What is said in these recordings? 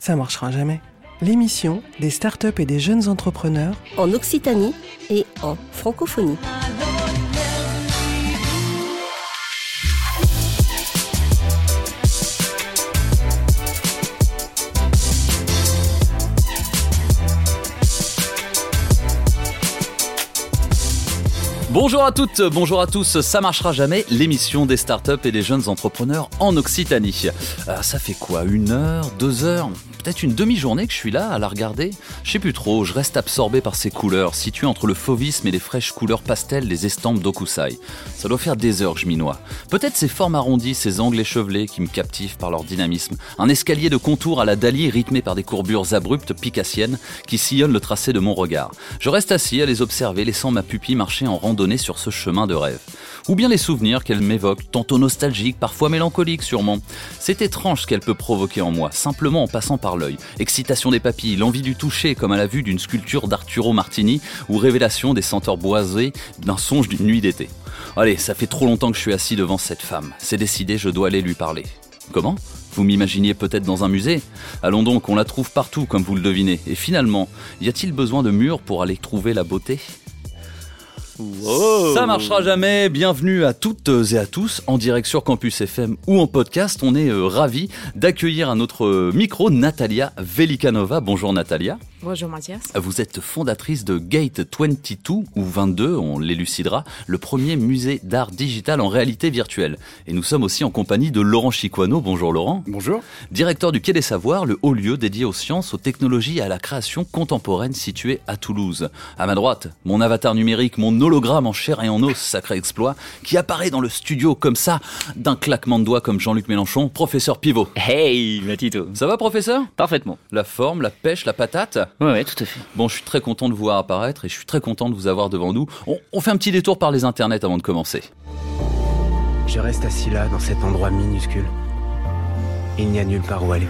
Ça marchera jamais. L'émission des startups et des jeunes entrepreneurs en Occitanie et en francophonie. Bonjour à toutes, bonjour à tous, ça marchera jamais, l'émission des startups et des jeunes entrepreneurs en Occitanie. Euh, ça fait quoi Une heure Deux heures? Peut-être une demi-journée que je suis là à la regarder. Je sais plus trop, je reste absorbé par ces couleurs, situées entre le fauvisme et les fraîches couleurs pastel des estampes d'Okusai. Ça doit faire des heures que je m'y noie. Peut-être ces formes arrondies, ces angles échevelés qui me captivent par leur dynamisme. Un escalier de contours à la Dali rythmé par des courbures abruptes picassiennes qui sillonnent le tracé de mon regard. Je reste assis à les observer, laissant ma pupille marcher en randonnée sur ce chemin de rêve. Ou bien les souvenirs qu'elle m'évoque, tantôt nostalgiques, parfois mélancoliques sûrement. C'est étrange ce qu'elle peut provoquer en moi, simplement en passant par l'œil. Excitation des papilles, l'envie du toucher comme à la vue d'une sculpture d'Arturo Martini ou révélation des senteurs boisées d'un songe d'une nuit d'été. Allez, ça fait trop longtemps que je suis assis devant cette femme. C'est décidé, je dois aller lui parler. Comment? Vous m'imaginiez peut-être dans un musée? Allons donc, on la trouve partout, comme vous le devinez. Et finalement, y a-t-il besoin de murs pour aller trouver la beauté? Ça marchera jamais. Bienvenue à toutes et à tous en direct sur Campus FM ou en podcast. On est euh, ravis d'accueillir à notre euh, micro Natalia Velikanova. Bonjour Natalia. Bonjour Mathias. Vous êtes fondatrice de Gate 22 ou 22, on l'élucidera, le premier musée d'art digital en réalité virtuelle. Et nous sommes aussi en compagnie de Laurent Chiquano. Bonjour Laurent. Bonjour. Directeur du Quai des Savoirs, le haut lieu dédié aux sciences, aux technologies et à la création contemporaine situé à Toulouse. À ma droite, mon avatar numérique, mon hologramme en chair et en os, sacré exploit, qui apparaît dans le studio comme ça, d'un claquement de doigts comme Jean-Luc Mélenchon, professeur Pivot. Hey Matito. Ça va professeur? Parfaitement. La forme, la pêche, la patate? Ouais, tout à fait. Bon, je suis très content de vous voir apparaître et je suis très content de vous avoir devant nous. On, fait un petit détour par les internets avant de commencer. Je reste assis là, dans cet endroit minuscule. Il n'y a nulle part où aller.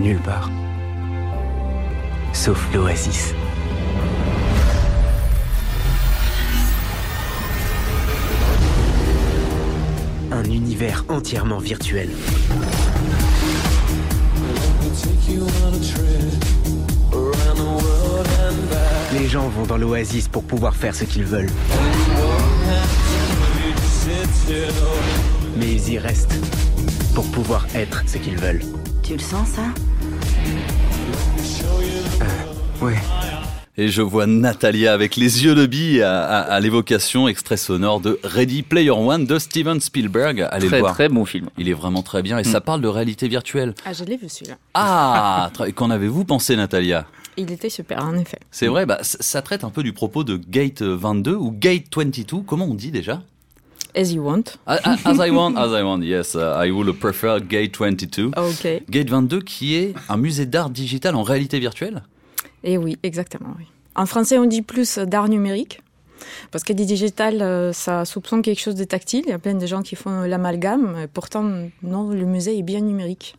Nulle part. Sauf l'oasis. Un univers entièrement virtuel. Les gens vont dans l'oasis pour pouvoir faire ce qu'ils veulent. Mais ils y restent pour pouvoir être ce qu'ils veulent. Tu le sens ça? Euh, Ouais. Et je vois Natalia avec les yeux de bille à, l'évocation extrait sonore de Ready Player One de Steven Spielberg. Allez très, le voir. Très bon film. Il est vraiment très bien et ça mm. parle de réalité virtuelle. Ah, je l'ai vu celui-là. Ah, qu'en avez-vous pensé, Natalia? Il était super, en effet. C'est vrai, bah, ça traite un peu du propos de Gate 22 ou Gate 22. Comment on dit déjà? As you want. As, I want, as I want, yes. Uh, I will prefer Gate 22. Ok. Gate 22 qui est un musée d'art digital en réalité virtuelle? Eh oui, exactement, oui. En français, on dit plus d'art numérique. Parce que dit digital, euh, ça soupçonne quelque chose de tactile. Il y a plein de gens qui font l'amalgame. Pourtant, non, le musée est bien numérique.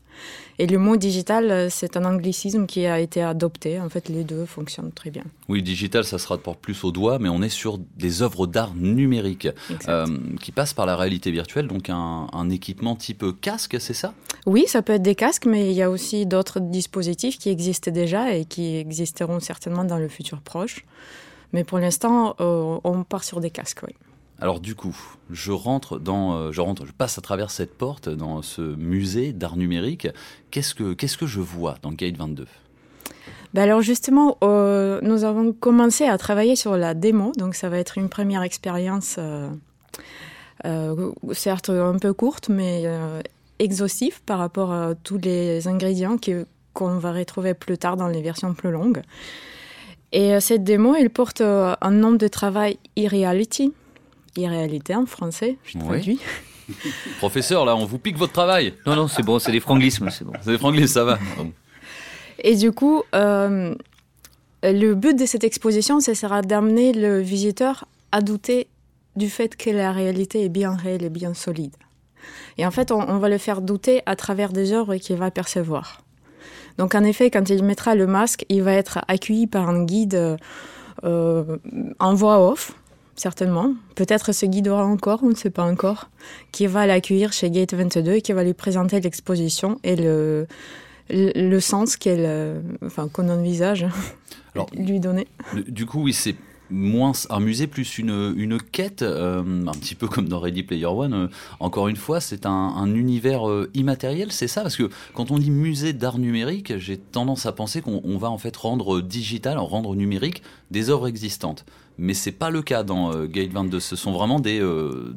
Et le mot digital, euh, c'est un anglicisme qui a été adopté. En fait, les deux fonctionnent très bien. Oui, digital, ça se rapporte plus au doigt, mais on est sur des œuvres d'art numériques euh, qui passent par la réalité virtuelle, donc un, un équipement type casque, c'est ça? Oui, ça peut être des casques, mais il y a aussi d'autres dispositifs qui existent déjà et qui existeront certainement dans le futur proche. Mais pour l'instant, euh, on part sur des casques, oui. Alors du coup, je rentre dans, euh, je rentre, je passe à travers cette porte dans ce musée d'art numérique. Qu'est-ce que, qu'est-ce que je vois dans Gate 22 ben alors justement, euh, nous avons commencé à travailler sur la démo, donc ça va être une première expérience, euh, certes un peu courte, mais exhaustive par rapport à tous les ingrédients qu'on va retrouver plus tard dans les versions plus longues. Et cette démo, elle porte un nom de travail e-reality, irréalité en français, je traduis. Professeur, là, on vous pique votre travail. Non, non, c'est bon, c'est des franglismes, c'est bon. C'est des franglismes, ça va. Et du coup, euh, le but de cette exposition, ce sera d'amener le visiteur à douter du fait que la réalité est bien réelle et bien solide. Et en fait, on, va le faire douter à travers des œuvres qu'il va percevoir. Donc, en effet, quand il mettra le masque, il va être accueilli par un guide euh, en voix off, certainement. Peut-être se guidera encore, on ne sait pas encore, qui va l'accueillir chez Gate 22 et qui va lui présenter l'exposition et le, le, le sens qu'elle, euh, enfin, qu'on envisage Alors, lui donner. Du coup, oui, c'est moins un musée plus une, une quête, euh, un petit peu comme dans Ready Player One. euh, encore une fois, c'est un, un univers euh, immatériel, c'est ça? Parce que quand on dit musée d'art numérique, j'ai tendance à penser qu'on on va en fait rendre digital, rendre numérique des œuvres existantes. Mais c'est pas le cas dans Gate 22. Ce sont vraiment des,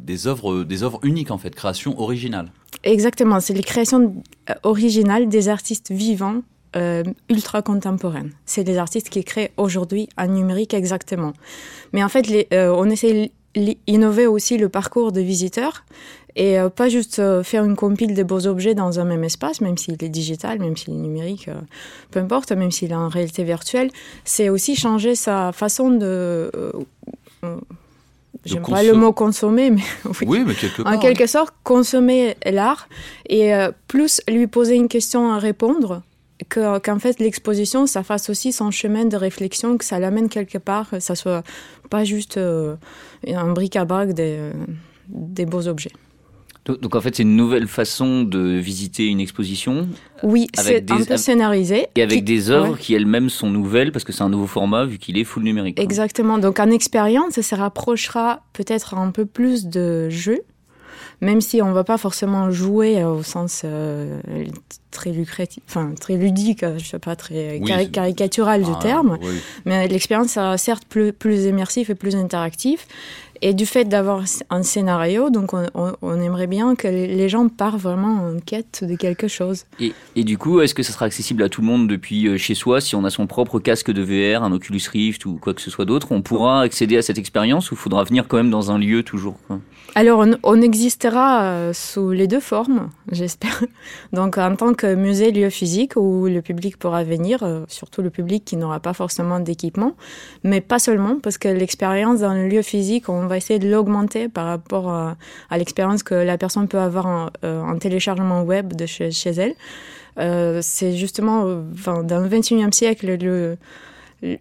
des, œuvres, des œuvres uniques en fait, créations originales. Exactement, c'est les créations originales des artistes vivants euh, ultra contemporaines. C'est les artistes qui créent aujourd'hui en numérique exactement. Mais en fait, les, euh, on essaie d'innover aussi le parcours de visiteurs et euh, pas juste faire une compile de beaux objets dans un même espace, même s'il est digital, même s'il est numérique, peu importe, même s'il est en réalité virtuelle. C'est aussi changer sa façon de... J'aime pas le mot consommer, mais oui. Oui, mais quelque part. En quelque sorte, consommer l'art et euh, plus lui poser une question à répondre, que- qu'en fait l'exposition, ça fasse aussi son chemin de réflexion, que ça l'amène quelque part, que ça soit pas juste euh, un bric-à-brac des, des beaux objets. Donc, en fait, c'est une nouvelle façon de visiter une exposition Oui, c'est des- un peu scénarisé. et avec qui- des œuvres ouais. qui elles-mêmes sont nouvelles parce que c'est un nouveau format vu qu'il est full numérique. quoi. Exactement. Donc en expérience, ça se rapprochera peut-être un peu plus de jeu, même si on va pas forcément jouer au sens euh, très lucratif, enfin très ludique, euh, je sais pas très Oui, cari- caricatural du Ah, terme. oui. Mais l'expérience sera certes plus, plus immersif et plus interactif. Et du fait d'avoir un scénario, donc on, on- on aimerait bien que les gens partent vraiment en quête de quelque chose. Et, et du coup, est-ce que ça sera accessible à tout le monde depuis euh, chez soi Si on a son propre casque de VR, un Oculus Rift ou quoi que ce soit d'autre, on pourra accéder à cette expérience ou faudra venir quand même dans un lieu toujours quoi? Alors, on, on existera euh, sous les deux formes, j'espère. Donc, en tant que musée, lieu physique où le public pourra venir, euh, surtout le public qui n'aura pas forcément d'équipement, mais pas seulement, parce que l'expérience dans le lieu physique, on va essayer de l'augmenter par rapport à, à l'expérience que la personne peut avoir en, euh, en téléchargement web de chez, elle. Euh, c'est justement, euh, enfin, dans le 21e siècle, le,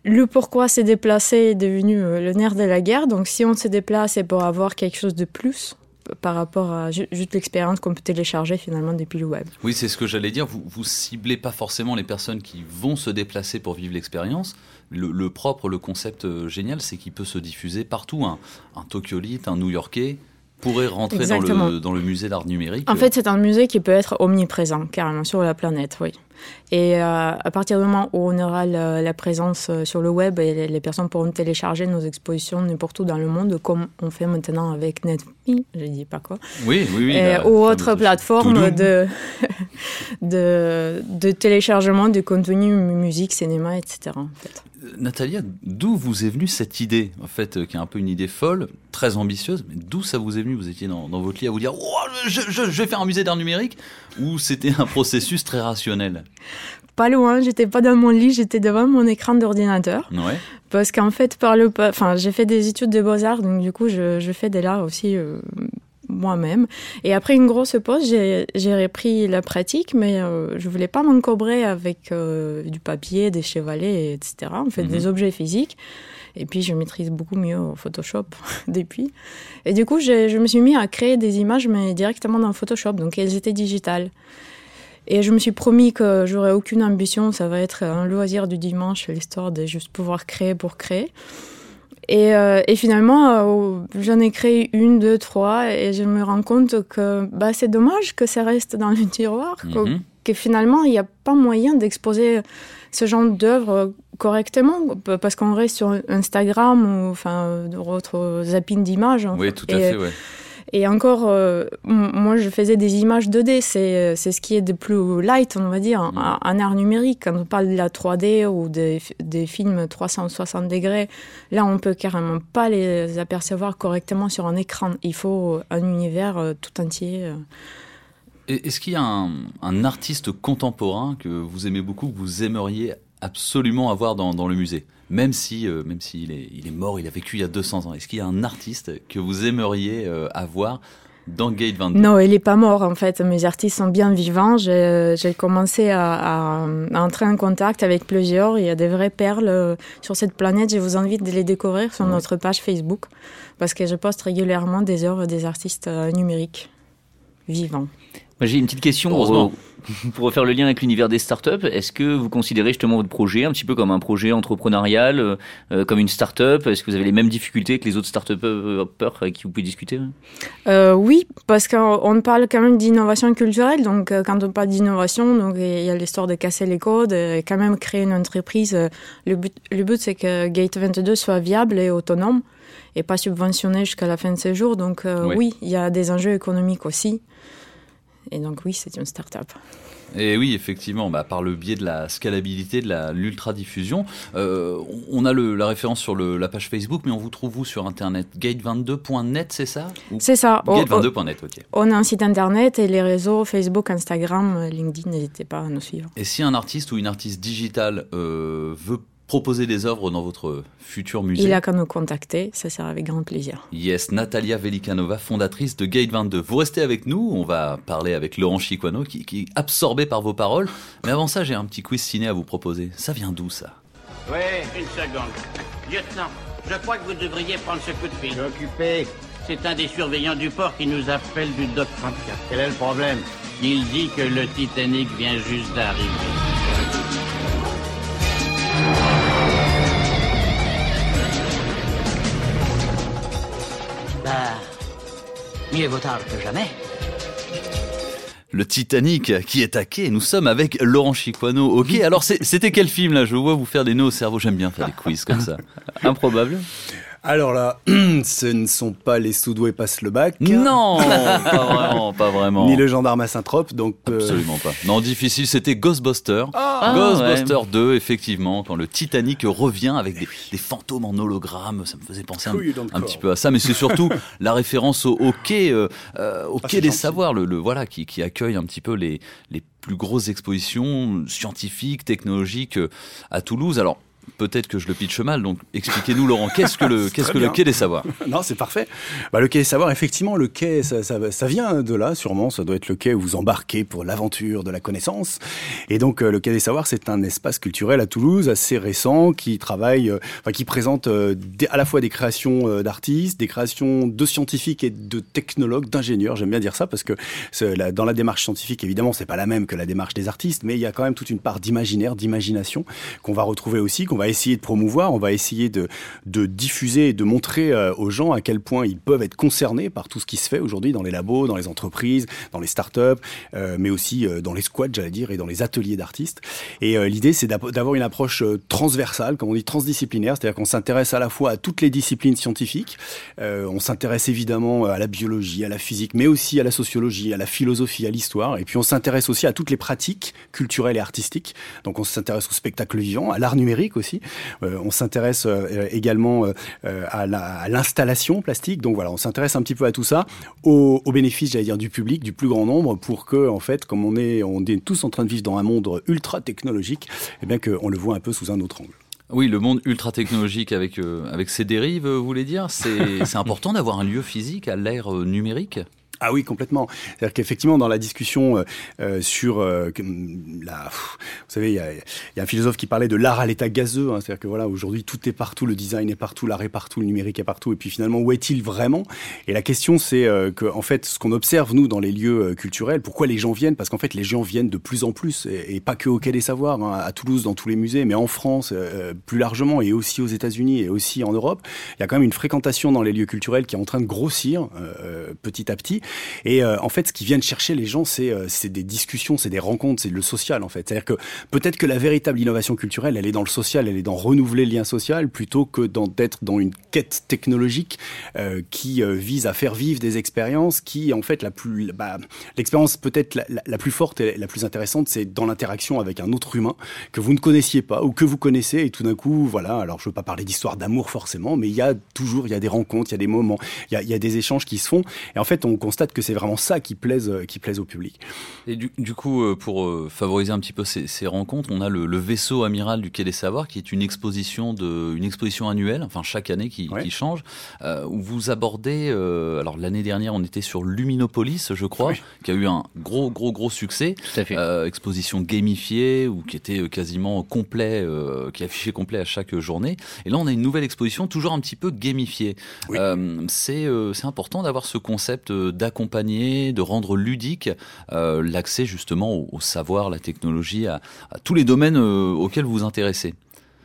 le pourquoi se déplacer est devenu euh, le nerf de la guerre. Donc, si on se déplace, c'est pour avoir quelque chose de plus par rapport à ju- juste l'expérience qu'on peut télécharger finalement depuis le web. Oui, c'est ce que j'allais dire. Vous, vous ciblez pas forcément les personnes qui vont se déplacer pour vivre l'expérience. Le, propre, le concept euh, génial, c'est qu'il peut se diffuser partout. Un, un Tokyolite, un New Yorkais pourrait rentrer dans le, dans le musée d'art numérique. En fait, c'est un musée qui peut être omniprésent, carrément, sur la planète, oui. Et euh, à partir du moment où on aura la, la présence euh, sur le web et les, les personnes pourront télécharger nos expositions n'importe où dans le monde, comme on fait maintenant avec Netflix, je dis pas quoi, oui, oui, oui. et- ou plateformes Touloum. de, de, de téléchargement de contenu musique, cinéma, etc. En fait. Natalia, d'où vous est venue cette idée, en fait, euh, qui est un peu une idée folle, très ambitieuse, mais d'où ça vous est venu? Vous étiez dans, dans votre lit à vous dire oh, je, je- je vais faire un musée d'art numérique? Ou c'était un processus très rationnel? Pas loin, j'étais pas dans mon lit, j'étais devant mon écran d'ordinateur. Ouais. Parce qu'en fait, par le, enfin, j'ai fait des études de beaux-arts, donc du coup, je, je fais de l'art aussi euh, moi-même. Et après une grosse pause, j'ai repris la pratique, mais euh, je voulais pas m'encobrer avec euh, du papier, des chevalets, etc. En fait, Mhm. des objets physiques. Et puis, je maîtrise beaucoup mieux Photoshop depuis. Et du coup, je me suis mis à créer des images, mais directement dans Photoshop. Donc, elles étaient digitales. Et je me suis promis que j'aurais aucune ambition, ça va être un loisir du dimanche, l'histoire de juste pouvoir créer pour créer. Et, euh, et finalement, euh, j'en ai créé une, deux, trois, et je me rends compte que bah, c'est dommage que ça reste dans le tiroir, que, Mhm. que finalement, il n'y a pas moyen d'exposer ce genre d'œuvre correctement, parce qu'on reste sur Instagram ou enfin, d'autres zappings d'images. Oui, tout à Et- fait, ouais. Et encore, euh, moi, je faisais des images 2D. C'est, c'est ce qui est de plus light, on va dire, en, Mhm. en art numérique. Quand on parle de la 3D ou des, des films 360 degrés, là, on peut carrément pas les apercevoir correctement sur un écran. Il faut un univers euh, tout entier. euh. Est-ce qu'il y a un, un artiste contemporain que vous aimez beaucoup, que vous aimeriez absolument avoir dans, dans le musée? Même si, euh, même s'il est, il est mort, il a vécu il y a 200 ans. Est-ce qu'il y a un artiste que vous aimeriez euh, avoir dans Gate 22 Non, il est pas mort en fait. Mes artistes sont bien vivants. J'ai, commencé à, à- à entrer en contact avec plusieurs. Il y a des vraies perles euh, sur cette planète. Je vous invite de les découvrir sur Ouais. notre page Facebook parce que je poste régulièrement des œuvres des artistes numériques vivants. J'ai une petite question pour, pour refaire le lien avec l'univers des startups. Est-ce que vous considérez justement votre projet un petit peu comme un projet entrepreneurial, euh, euh, comme une startup? Est-ce que vous avez les mêmes difficultés que les autres startups avec qui vous pouvez discuter? Euh, Oui, parce qu'on parle quand même d'innovation culturelle. Donc, quand on parle d'innovation, donc il y a l'histoire de casser les codes et quand même créer une entreprise. Le but, le but c'est que Gate 22 soit viable et autonome et pas subventionné jusqu'à la fin de ses jours. Donc, oui, il y a des enjeux économiques aussi. Et donc oui, c'est une start-up. Et oui, effectivement, bah, par le biais de la scalabilité, de l'ultra-diffusion, euh, on a le, la référence sur le, la page Facebook, mais on vous trouve où sur Internet Gate22.net, c'est ça C'est ça. Gate22.net, ok. On a un site Internet et les réseaux Facebook, Instagram, LinkedIn, n'hésitez pas à nous suivre. Et si un artiste ou une artiste digitale euh, veut proposer des œuvres dans votre futur musée. Il a qu'à nous contacter, ça sera avec grand plaisir. Yes, Natalia Velikanova, fondatrice de Gate 22. Vous restez avec nous, on va parler avec Laurent Chiquano qui, qui est absorbé par vos paroles. Mais avant ça, j'ai un petit quiz ciné à vous proposer. Ça vient d'où ça? Oui, une seconde. Lieutenant, je crois que vous devriez prendre ce coup de fil. occupé. C'est un des surveillants du port qui nous appelle du Doc 34. Quel est le problème? Il dit que le Titanic vient juste d'arriver. Mieux vaut tard que jamais. Le Titanic qui est taqué. Nous sommes avec Laurent Chiquano. Ok, alors c'était quel film là? Je vois vous faire des nœuds au cerveau. J'aime bien faire des quiz comme ça. Improbable. Alors là, ce ne sont pas les Soudoués passent le bac. Non, pas vraiment, pas vraiment. Ni le gendarme à Saint-Trope, donc. Euh, Absolument pas. Non, difficile, c'était Ghostbuster. Ah, Ghostbuster 2, effectivement, quand le Titanic revient avec des, fantômes en hologramme, ça me faisait penser un, petit peu à ça, mais c'est surtout la référence au, quai, euh, euh, au ah, quai des savoirs, le, voilà, qui, qui, accueille un petit peu les, les plus grosses expositions scientifiques, technologiques à Toulouse. Alors, peut-être que je le pitche mal, donc expliquez-nous Laurent, qu'est-ce que le, qu'est-ce que le quai des savoirs? Non, c'est parfait. Bah, le quai des savoirs, effectivement, le quai, ça, ça, vient de là, sûrement, ça doit être le quai où vous embarquez pour l'aventure de la connaissance. Et donc, euh, le quai des savoirs, c'est un espace culturel à Toulouse assez récent qui travaille, euh, enfin, qui présente euh, à la fois des créations d'artistes, des créations de scientifiques et de technologues, d'ingénieurs. J'aime bien dire ça parce que dans la démarche scientifique, évidemment, c'est pas la même que la démarche des artistes, mais il y a quand même toute une part d'imaginaire, d'imagination qu'on va retrouver aussi, qu'on va essayer de promouvoir, on va essayer de, diffuser et de montrer euh, aux gens à quel point ils peuvent être concernés par tout ce qui se fait aujourd'hui dans les labos, dans les entreprises, dans les startups, euh, mais aussi euh, dans les squats, j'allais dire, et dans les ateliers d'artistes. Et l'idée, c'est d'avoir une approche transversale, comme on dit transdisciplinaire, c'est-à-dire qu'on s'intéresse à la fois à toutes les disciplines scientifiques, on s'intéresse évidemment à la biologie, à la physique, mais aussi à la sociologie, à la philosophie, à l'histoire, et puis on s'intéresse aussi à toutes les pratiques culturelles et artistiques. Donc on s'intéresse au spectacle vivant, à l'art numérique euh, on s'intéresse euh, également euh, à l'installation plastique. Donc voilà, on s'intéresse un petit peu à tout ça, au, bénéfice, j'allais dire, du public, du plus grand nombre, pour que, en fait, comme on est, on est tous en train de vivre dans un monde ultra technologique, eh bien qu'on le voit un peu sous un autre angle. Oui, le monde ultra technologique avec, avec ses dérives, vous voulez dire? C'est important d'avoir un lieu physique à l'ère numérique? Ah oui, complètement. C'est-à-dire qu'effectivement, dans la discussion euh, euh sur euh, la, vous savez, il y a, un philosophe qui parlait de l'art à l'état gazeux. Hein, C'est-à-dire que voilà, aujourd'hui, tout est partout, le design est partout, l'art est partout, le numérique est partout. Et puis finalement, où est-il vraiment? Et la question, c'est euh, que en fait, ce qu'on observe nous dans les lieux culturels, pourquoi les gens viennent? Parce qu'en fait, les gens viennent de plus en plus, et, et pas que au Quai des Savoirs, hein, à Toulouse, dans tous les musées, mais en France plus largement, et aussi aux États-Unis, et aussi en Europe. Il y a quand même une fréquentation dans les lieux culturels qui est en train de grossir petit à petit. Et euh, en fait, ce qui viennent chercher les gens, c'est euh, des discussions, c'est des rencontres, c'est le social en fait. C'est-à-dire que peut-être que la véritable innovation culturelle, elle est dans le social, elle est dans renouveler le lien social plutôt que d'être dans une quête technologique euh, qui vise à faire vivre des expériences qui, en fait, la plus, bah, l'expérience peut-être la, plus forte et la plus intéressante, c'est dans l'interaction avec un autre humain que vous ne connaissiez pas ou que vous connaissez et tout d'un coup, voilà. Alors, je veux pas parler d'histoire d'amour forcément, mais il y a toujours, il y a des rencontres, il y a des moments, il y a, y a des échanges qui se font. Et en fait, on constate que c'est vraiment ça qui plaise, euh, qui plaise au public. Et du, coup, euh, pour euh, favoriser un petit peu ces, rencontres. On a le, vaisseau amiral du Quai des Savoirs, qui est une exposition de, une exposition annuelle, enfin chaque année qui, change, euh, où vous abordez. Euh, alors l'année dernière, on était sur Luminopolis, je crois, qui a eu un gros, gros, gros succès. Euh, exposition gamifiée ou qui était quasiment complet, qui affichait complet à chaque journée. Et là, on a une nouvelle exposition, toujours un petit peu gamifiée. c'est c'est important d'avoir ce concept d'accompagner, de rendre ludique l'accès justement au, savoir, la technologie, à, tous les domaines auxquels vous vous intéressez.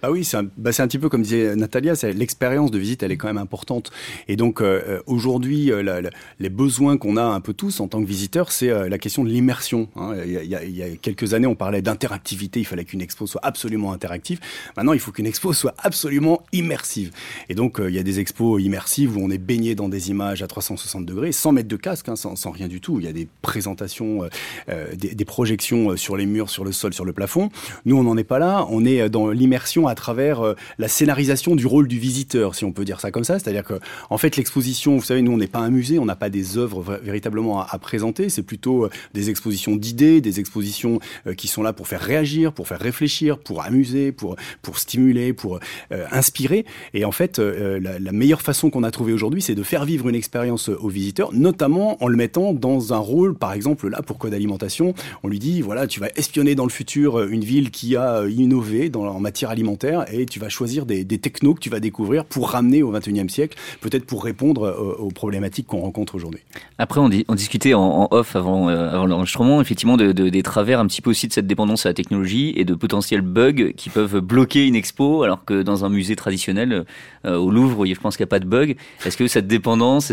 Ah oui, c'est un, bah un, petit peu comme disait Natalia, l'expérience de visite, elle est quand même importante. Et donc euh, euh, aujourd'hui, euh, les besoins qu'on a un peu tous en tant que visiteurs, c'est la question de l'immersion. Hein. Il, y a, il, y a, quelques années, on parlait d'interactivité, il fallait qu'une expo soit absolument interactive. Maintenant, il faut qu'une expo soit absolument immersive. Et donc, il y a des expos immersives où on est baigné dans des images à 360 degrés, sans mettre de casque, hein, sans, sans, rien du tout. Il y a des présentations, des, des projections sur les murs, sur le sol, sur le plafond. Nous, on n'en est pas là. On est dans l'immersion à travers euh, la scénarisation du rôle du visiteur, si on peut dire ça comme ça. C'est-à-dire que, en fait, l'exposition, vous savez, nous, on n'est pas un musée, on n'a pas des œuvres véritablement à, présenter. C'est plutôt euh, des expositions d'idées, des expositions euh, qui sont là pour faire réagir, pour faire réfléchir, pour amuser, pour pour stimuler, pour inspirer. Et en fait, la, meilleure façon qu'on a trouvé aujourd'hui, c'est de faire vivre une expérience aux visiteurs, notamment en le mettant dans un rôle, par exemple, là, pour Code Alimentation, on lui dit, voilà, tu vas espionner dans le futur une ville qui a innové en matière alimentaire et tu vas choisir des, technos que tu vas découvrir pour ramener au 21e siècle, peut-être pour répondre euh, aux, problématiques qu'on rencontre aujourd'hui. Après, on, discutait en, off avant, euh, l'enregistrement, effectivement, de, des travers un petit peu aussi de cette dépendance à la technologie et de potentiels bugs qui peuvent bloquer une expo, alors que dans un musée traditionnel, euh, au Louvre, je pense qu'il n'y a pas de bugs. Est-ce que cette dépendance,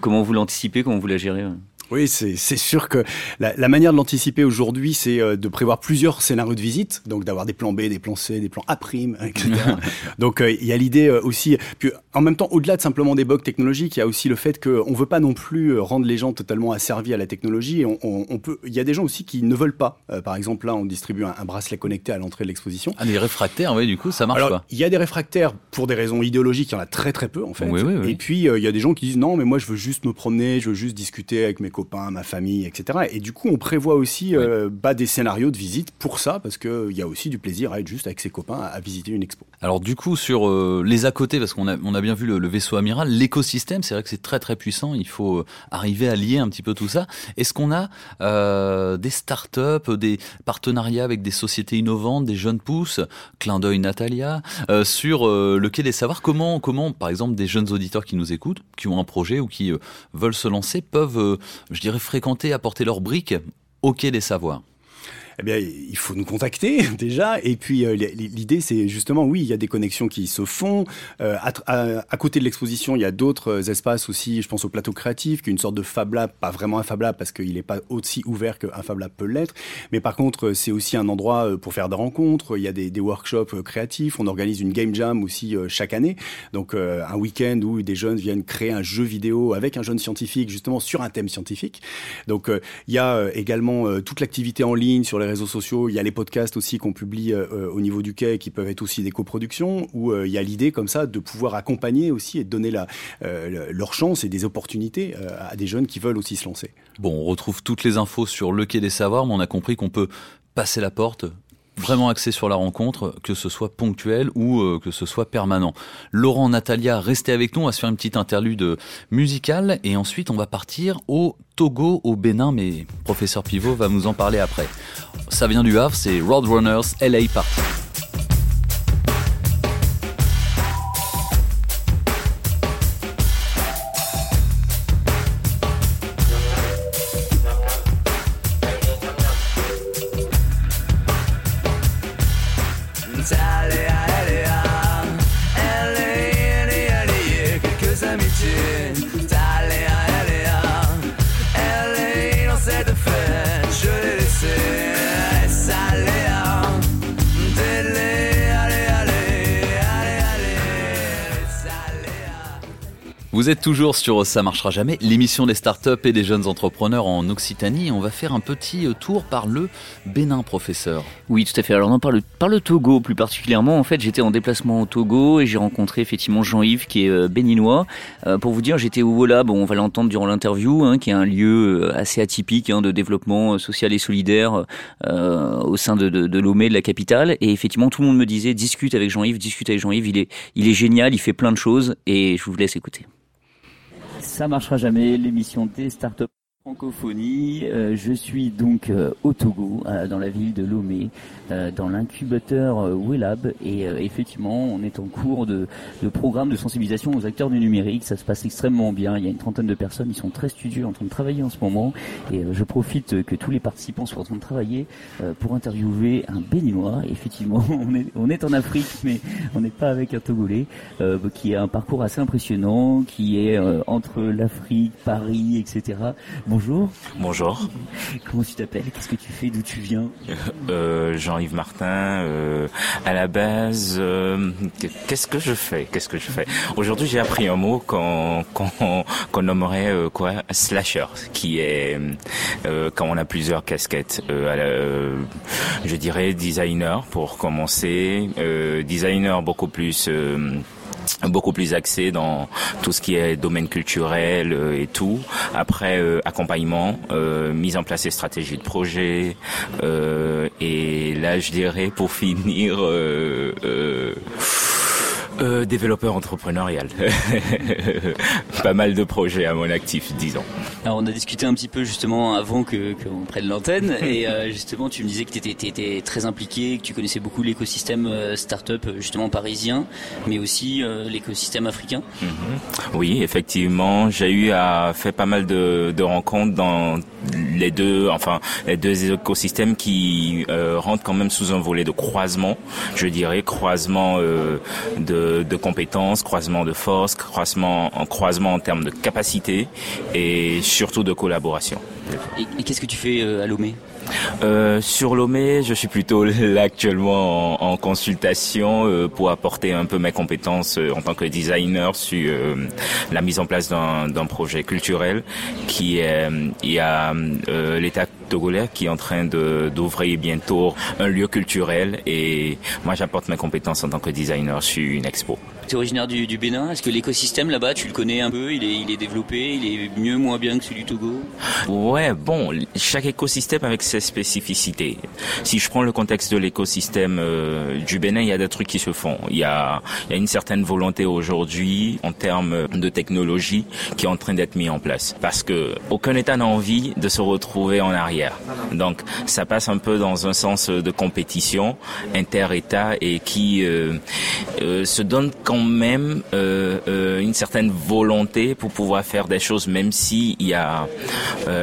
comment vous l'anticipez, comment vous la gérez oui, c'est sûr que la, la manière de l'anticiper aujourd'hui, c'est euh, de prévoir plusieurs scénarios de visite, donc d'avoir des plans B, des plans C, des plans A', etc. donc euh, il y a l'idée euh, aussi, puis en même temps, au-delà de simplement des bugs technologiques, il y a aussi le fait qu'on veut pas non plus rendre les gens totalement asservis à la technologie. Et on, on, peut, il y a des gens aussi qui ne veulent pas. par exemple, là, on distribue un, bracelet connecté à l'entrée de l'exposition. Ah, des réfractaires, oui, du coup, ça marche Alors, Il y a des réfractaires pour des raisons idéologiques, il y en a très très peu en fait. Oui, oui, Et puis il y a des gens qui disent non, mais moi je veux juste me promener, je veux juste discuter avec mes copains, ma famille, etc. Et du coup, on prévoit aussi euh, bah, des scénarios de visite pour ça, parce qu'il y a aussi du plaisir à être juste avec ses copains à, visiter une expo. Alors du coup, sur euh, les à côté, parce qu'on a, on a bien vu le, vaisseau amiral, l'écosystème, c'est vrai que c'est très très puissant, il faut euh, arriver à lier un petit peu tout ça. Est-ce qu'on a des startups, des partenariats avec des sociétés innovantes, des jeunes pousses, clin d'œil Natalia, sur le quai des savoirs comment, comment, par exemple, des jeunes auditeurs qui nous écoutent, qui ont un projet ou qui veulent se lancer, peuvent, je dirais, fréquenter, apporter leurs briques au quai des savoirs eh il faut nous contacter déjà. Et puis, euh, l'idée, c'est justement, oui, il y a des connexions qui se font. Euh, à, côté de l'exposition, il y a d'autres euh, espaces aussi. Je pense au plateau créatif, qui est une sorte de Fab Lab, pas vraiment un Fab Lab parce qu'il n'est pas aussi ouvert qu'un Fab Lab peut l'être. Mais par contre, c'est aussi un endroit pour faire des rencontres. Il y a des, des workshops créatifs. On organise une game jam aussi chaque année. Donc, un week-end où des jeunes viennent créer un jeu vidéo avec un jeune scientifique, justement sur un thème scientifique. Donc, il y a également toute l'activité en ligne sur les réseaux sociaux. Il y a les podcasts aussi qu'on publie euh, euh, au niveau du quai qui peuvent être aussi des coproductions où euh, il y a l'idée comme ça de pouvoir accompagner aussi et de donner leur chance et des opportunités à des jeunes qui veulent aussi se lancer. Bon, on retrouve toutes les infos sur le quai des savoirs, mais on a compris qu'on peut passer la porte, vraiment axé sur la rencontre, que ce soit ponctuel ou que ce soit permanent. Laurent, Natalia, restez avec nous, on va se faire une petite interlude musicale et ensuite on va partir au Togo au Bénin, mais professeur Pivot va nous en parler après. Ça vient du Havre, c'est Roadrunners LA Party. Vous êtes toujours sur Ça marchera jamais, l'émission des startups et des jeunes entrepreneurs en Occitanie. On va faire un petit euh, tour par le Bénin, professeur. Oui, tout à fait. Alors, on par le, par le Togo plus particulièrement. En fait, j'étais en déplacement au Togo et j'ai rencontré effectivement Jean-Yves qui est euh, béninois. Euh, pour vous dire, j'étais au Wola, bon, on va l'entendre durant l'interview, hein, qui est un lieu assez atypique hein, de développement social et solidaire au sein de, de, de Lomé, de la capitale. Et effectivement, tout le monde me disait, discute avec Jean-Yves, discute avec Jean-Yves, il est, il est génial, il fait plein de choses et je vous laisse écouter. Ça marchera jamais, l'émission des startups francophonie. Euh, je suis donc euh, au Togo, euh, dans la ville de Lomé, dans l'incubateur Wellab. Et effectivement, on est en cours de, de, programme de sensibilisation aux acteurs du numérique. Ça se passe extrêmement bien. Il y a une trentaine de personnes. Ils sont très studieux en train de travailler en ce moment. Et je profite que tous les participants soient en train de travailler pour interviewer un béninois. effectivement, on est, on est en Afrique, mais on n'est pas avec un Togolais, qui a un parcours assez impressionnant, qui est entre l'Afrique, Paris, etc. Bonjour. Bonjour. Comment tu t'appelles? Qu'est-ce que tu fais? D'où tu viens? Euh, Jean-Yves Martin. Euh, à la base, euh, qu'est-ce que je fais? Qu'est-ce que je fais? Aujourd'hui, j'ai appris un mot qu'on qu'on nommerait euh, quoi? Slasher, qui est euh, quand on a plusieurs casquettes. je dirais designer pour commencer. designer beaucoup plus beaucoup plus axé dans tout ce qui est domaine culturel euh, et tout. Après euh, accompagnement, euh, mise en place des stratégies de projet et là je dirais pour finir euh, développeur entrepreneurial. Pas mal de projets à mon actif, disons. Alors on a discuté un petit peu justement avant que qu'on prenne l'antenne et euh, justement tu me disais que tu étais, très impliqué, que tu connaissais beaucoup l'écosystème euh, startup justement parisien, mais aussi l'écosystème africain. Mhm. Oui, effectivement, j'ai eu à faire pas mal de, de, rencontres dans les deux, enfin les deux écosystèmes qui rentrent quand même sous un volet de croisement, je dirais croisement de de, compétences, croisement de forces, croisement en croisement en termes de capacité et surtout de collaboration. Et, qu'est-ce que tu fais euh, à Lomé? Euh, sur Lomé, je suis plutôt là actuellement en, consultation euh, pour apporter un peu mes compétences en tant que designer sur la mise en place d'un projet culturel qui est il y a l'État togolais qui est en train d'ouvrir bientôt un lieu culturel et moi j'apporte mes compétences en tant que designer sur une expo. Tu es originaire du, Bénin. Est-ce que l'écosystème là-bas, tu le connais un peu? Il est, il est développé Il est mieux, moins bien que celui du Togo? Ouais, bon, chaque écosystème avec ses spécificités. Si je prends le contexte de l'écosystème euh, du Bénin, il y a des trucs qui se font. Il y a, une certaine volonté aujourd'hui en termes de technologie qui est en train d'être mis en place. Parce que aucun État n'a envie de se retrouver en arrière. Donc, ça passe un peu dans un sens de compétition inter-État et qui euh, euh, se donne quand même une certaine volonté pour pouvoir faire des choses, même s'il y a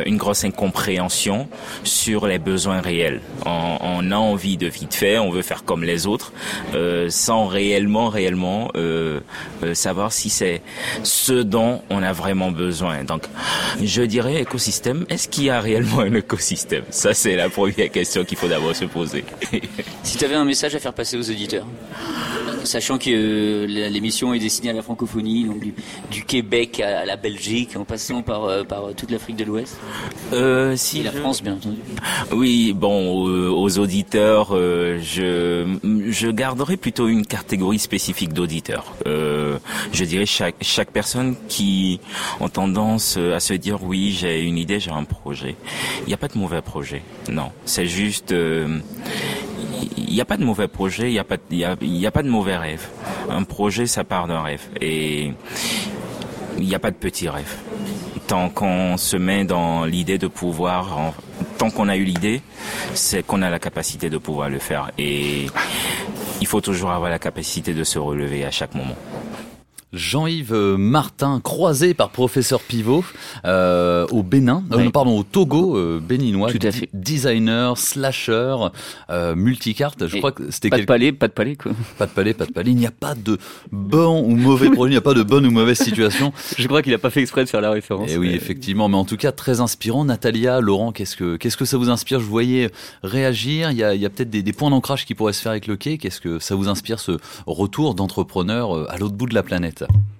une grosse incompréhension sur les besoins réels. On, on, a envie de vite faire, on veut faire comme les autres, euh, sans réellement, réellement euh, euh, savoir si c'est ce dont on a vraiment besoin. Donc, je dirais écosystème. Est-ce qu'il y a réellement un écosystème? Ça, c'est la première question qu'il faut d'abord se poser. si tu avais un message à faire passer aux auditeurs sachant que euh, l'émission est destinée à la francophonie, donc du, Québec à la Belgique, en passant par, euh, par toute l'Afrique de l'Ouest. Euh, si Et la France, bien entendu. Oui, bon, aux, auditeurs, je, je garderai plutôt une catégorie spécifique d'auditeurs. je dirais chaque, chaque personne qui ont tendance à se dire oui, j'ai une idée, j'ai un projet. Il n'y a pas de mauvais projet. Non, c'est juste il n'y a pas de mauvais projet, il n'y a, pas, de mauvais rêve. Un projet, ça part d'un rêve. Et il n'y a pas de petit rêve. Tant qu'on se met dans l'idée de pouvoir, tant qu'on a eu l'idée, c'est qu'on a la capacité de pouvoir le faire. Et il faut toujours avoir la capacité de se relever à chaque moment. Jean-Yves Martin, croisé par professeur Pivot euh, au Bénin, euh, pardon, au Togo euh, béninois, Tout à fait. designer, slasher, euh, multicarte. Je crois que c'était pas de palais, pas de palais quoi. Pas de palais, pas de palais. Il n'y a pas de bon ou mauvais projet, il n'y a pas de bonne ou mauvaise situation. Je crois qu'il n'a pas fait exprès de faire la référence. Et eh oui, effectivement, mais en tout cas très inspirant. Natalia, Laurent, qu'est-ce que qu'est-ce que ça vous inspire? Je voyais réagir. Il y a, il y a peut-être des, des, points d'ancrage qui pourraient se faire avec le quai. Qu'est-ce que ça vous inspire ce retour d'entrepreneur à l'autre bout de la planète? So.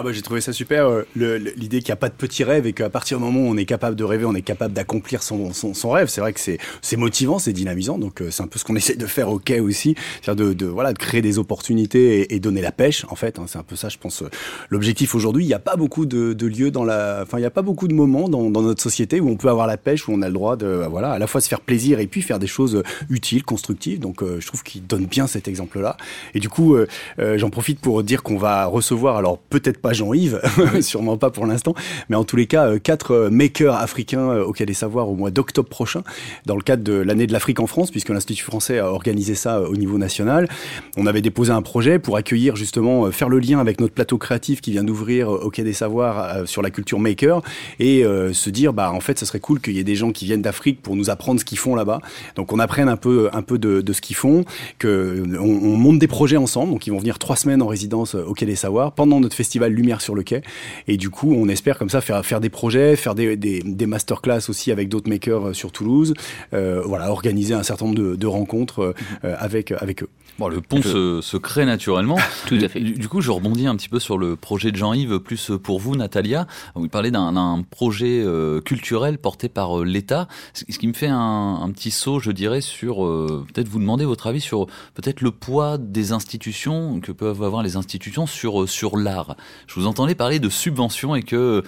Ah bah j'ai trouvé ça super, euh, l'idée qu'il n'y a pas de petits rêves et qu'à partir du moment où on est capable de rêver, on est capable d'accomplir son, son, rêve. C'est vrai que c'est motivant, c'est dynamisant, donc euh, c'est un peu ce qu'on essaie de faire au quai aussi, c'est-à-dire de, de, voilà, de créer des opportunités et, donner la pêche en fait. hein. c'est un peu ça, je pense, euh, l'objectif aujourd'hui. Il n'y a pas beaucoup de, lieux dans la, enfin il n'y a pas beaucoup de moments dans, dans notre société où on peut avoir la pêche, où on a le droit de, voilà, à la fois se faire plaisir et puis faire des choses utiles, constructives. Donc je trouve qu'il donne bien cet exemple-là. Et du coup, j'en profite pour dire qu'on va recevoir, alors peut-être pas Jean-Yves, sûrement pas pour l'instant, mais en tous les cas, euh, quatre euh, makers africains euh, au Quai des Savoirs au mois d'octobre prochain, dans le cadre de l'année de l'Afrique en France, puisque l'Institut français a organisé ça au niveau national. On avait déposé un projet pour accueillir justement, faire le lien avec notre plateau créatif qui vient d'ouvrir au Quai des Savoirs sur la culture maker et euh, se dire, bah en fait, ce serait cool qu'il y ait des gens qui viennent d'Afrique pour nous apprendre ce qu'ils font là-bas. Donc on apprenne un peu, un peu de, de ce qu'ils font, que on, on monte des projets ensemble. Donc ils vont venir trois semaines en résidence au Quai des Savoirs pendant notre festival Lumière sur le quai. Et du coup, on espère comme ça faire, faire des projets, faire des, des, des masterclass aussi avec d'autres makers euh, sur Toulouse. Euh, voilà, organiser un certain nombre de, de rencontres euh, avec, avec eux. Bon, le pont se, se crée naturellement. Tout à fait. Du, du coup, je rebondis un petit peu sur le projet de Jean-Yves, plus pour vous, Natalia. Vous parlez d'un projet euh, culturel porté par euh, l'État. Ce ce qui me fait un, un petit saut, je dirais, sur euh, peut-être vous demander votre avis sur peut-être le poids des institutions que peuvent avoir les institutions sur euh, sur l'art. Je vous entendais parler de subventions et que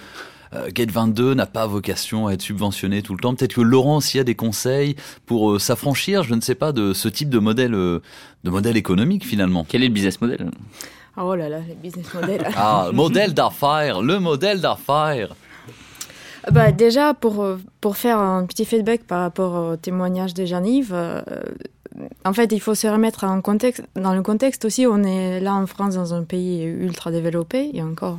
Gate 22 n'a pas vocation à être subventionné tout le temps. Peut-être que Laurent aussi a des conseils pour euh, s'affranchir, je ne sais pas, de ce type de modèle, euh, de modèle économique finalement. Quel est le business model? Oh là là, les business models. Ah, modèle d'affaires, le modèle d'affaires. Bah, déjà, pour, euh, pour faire un petit feedback par rapport au témoignage de Jean-Yves, euh, en fait, il faut se remettre en contexte. Dans le contexte aussi, on est là en France, dans un pays ultra développé. Il y a encore,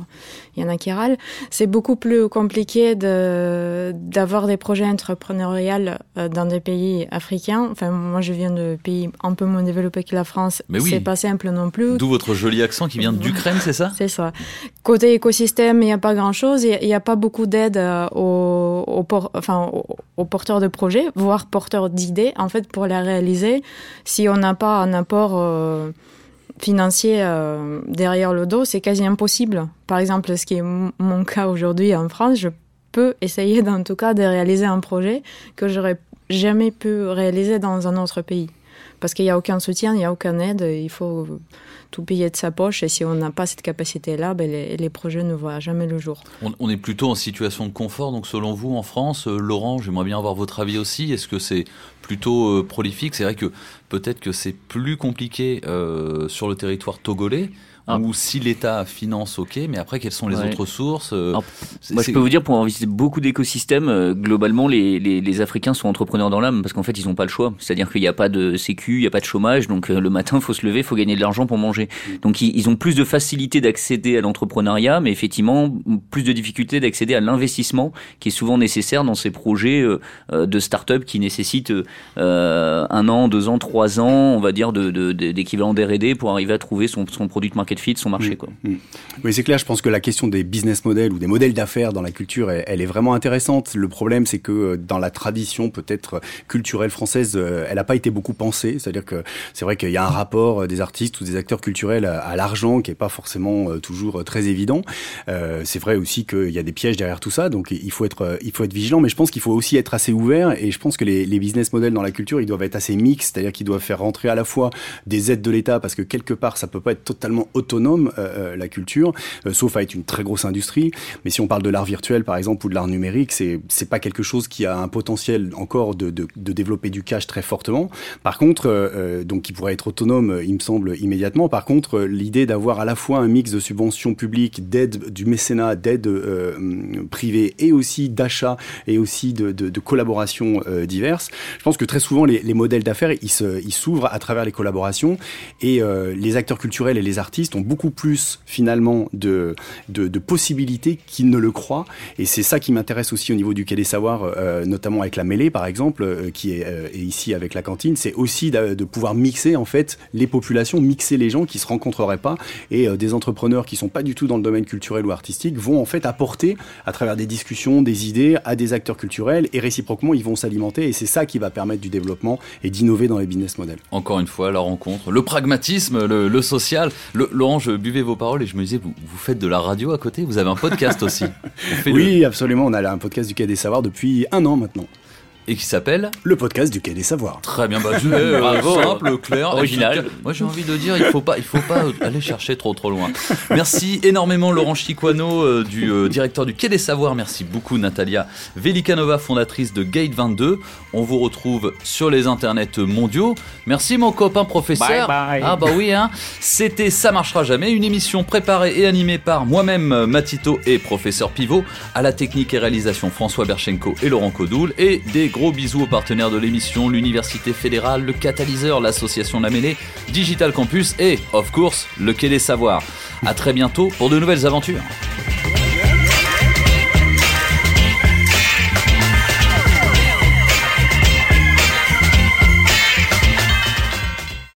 il y en a qui râlent. C'est beaucoup plus compliqué de d'avoir des projets entrepreneuriaux euh, dans des pays africains. Enfin, moi, je viens de pays un peu moins développés que la France. Mais oui. C'est pas simple non plus. D'où votre joli accent qui vient d'Ukraine, c'est ça? C'est ça. Côté écosystème, il n'y a pas grand-chose. Il n'y a, pas beaucoup d'aide euh, aux, aux, por- enfin, aux, aux porteurs de projets, voire porteurs d'idées, en fait, pour les réaliser. Si on n'a pas un apport euh, financier euh, derrière le dos, c'est quasi impossible. Par exemple, ce qui est mon cas aujourd'hui en France, je peux essayer, en tout cas, de réaliser un projet que j'aurais jamais pu réaliser dans un autre pays. Parce qu'il n'y a aucun soutien, il n'y a aucune aide, il faut tout payer de sa poche. Et si on n'a pas cette capacité-là, ben les, projets ne voient jamais le jour. On, on, est plutôt en situation de confort, donc selon vous, en France, euh, Laurent, j'aimerais bien avoir votre avis aussi. Est-ce que c'est plutôt euh, prolifique? C'est vrai que peut-être que c'est plus compliqué euh, sur le territoire togolais. Ah. Ou si l'État finance, ok, mais après, quelles sont les ouais. autres sources euh, Alors, Moi, je peux vous dire, pour avoir visité beaucoup d'écosystèmes, euh, globalement, les, les, les, Africains sont entrepreneurs dans l'âme parce qu'en fait, ils n'ont pas le choix. C'est-à-dire qu'il n'y a pas de sécu, il n'y a pas de chômage, donc euh, le matin, il faut se lever, il faut gagner de l'argent pour manger. Donc, ils, ils, ont plus de facilité d'accéder à l'entrepreneuriat, mais effectivement, plus de difficulté d'accéder à l'investissement qui est souvent nécessaire dans ces projets euh, de start-up qui nécessitent un an, deux ans, trois ans, on va dire, d'équivalent de, de, d'R&D pour arriver à trouver son, son produit de market fit, son marché. Mmh, quoi. Mmh. Oui, c'est clair, je pense que la question des business models ou des modèles d'affaires dans la culture, elle, elle, est vraiment intéressante. Le problème, c'est que euh, dans la tradition peut-être culturelle française, euh, elle n'a pas été beaucoup pensée. C'est-à-dire que c'est vrai qu'il y a un rapport euh, des artistes ou des acteurs culturels à, à l'argent qui n'est pas forcément euh, toujours très évident. Euh, c'est vrai aussi qu'il y a des pièges derrière tout ça, donc il faut être, il faut être vigilant, mais je pense qu'il faut aussi être assez ouvert et je pense que les, les business models dans la culture, ils doivent être assez mixtes, c'est-à-dire qu'ils doivent faire rentrer à la fois des aides de l'État parce que quelque part, ça peut pas être totalement autonome euh, la culture, euh, sauf à être une très grosse industrie. Mais si on parle de l'art virtuel, par exemple, ou de l'art numérique, c'est c'est pas quelque chose qui a un potentiel encore de, de, développer du cash très fortement. Par contre, euh, donc qui pourrait être autonome, il me semble immédiatement. Par contre, l'idée d'avoir à la fois un mix de subventions publiques, d'aide du mécénat, d'aide euh, privée et aussi d'achat et aussi de, de, collaborations euh, diverses. Je pense que très souvent les, les modèles d'affaires ils s'ouvrent à travers les collaborations et euh, les acteurs culturels et les artistes beaucoup plus finalement de, de, possibilités qu'ils ne le croient. Et c'est ça qui m'intéresse aussi au niveau du Quai des Savoirs, euh, notamment avec la mêlée par exemple, euh, qui est, euh, est, ici avec la cantine. C'est aussi de, pouvoir mixer en fait les populations, mixer les gens qui se rencontreraient pas et des entrepreneurs qui sont pas du tout dans le domaine culturel ou artistique vont en fait apporter à travers des discussions, des idées à des acteurs culturels et réciproquement ils vont s'alimenter et c'est ça qui va permettre du développement et d'innover dans les business models. Encore une fois, la rencontre, le pragmatisme, le, social. Le Je buvais vos paroles et je me disais, vous, vous faites de la radio à côté Vous avez un podcast aussi le- Oui, absolument. On a là un podcast du Quai des Savoirs depuis un an maintenant. Et qui s'appelle Le podcast du Quai des Savoirs. Très bien, bah, tu- euh, Bravo. simple, clair, Original. Moi j'ai envie de dire, il faut pas, il faut pas aller chercher trop trop loin. Merci énormément Laurent Chiquano, euh, du euh, directeur du Quai des Savoirs. Merci beaucoup Natalia Velikanova, fondatrice de Gate 22. On vous retrouve sur les internets mondiaux. Merci mon copain professeur. Bye bye. Ah bah oui hein. C'était Ça marchera jamais, une émission préparée et animée par moi-même Matito et professeur Pivot, à la technique et réalisation François Berchenko et Laurent Codoul et des gros bisous aux partenaires de l'émission, l'Université fédérale, le Catalyseur, l'association La Digital Campus et, of course, le Quai des Savoirs. À très bientôt pour de nouvelles aventures.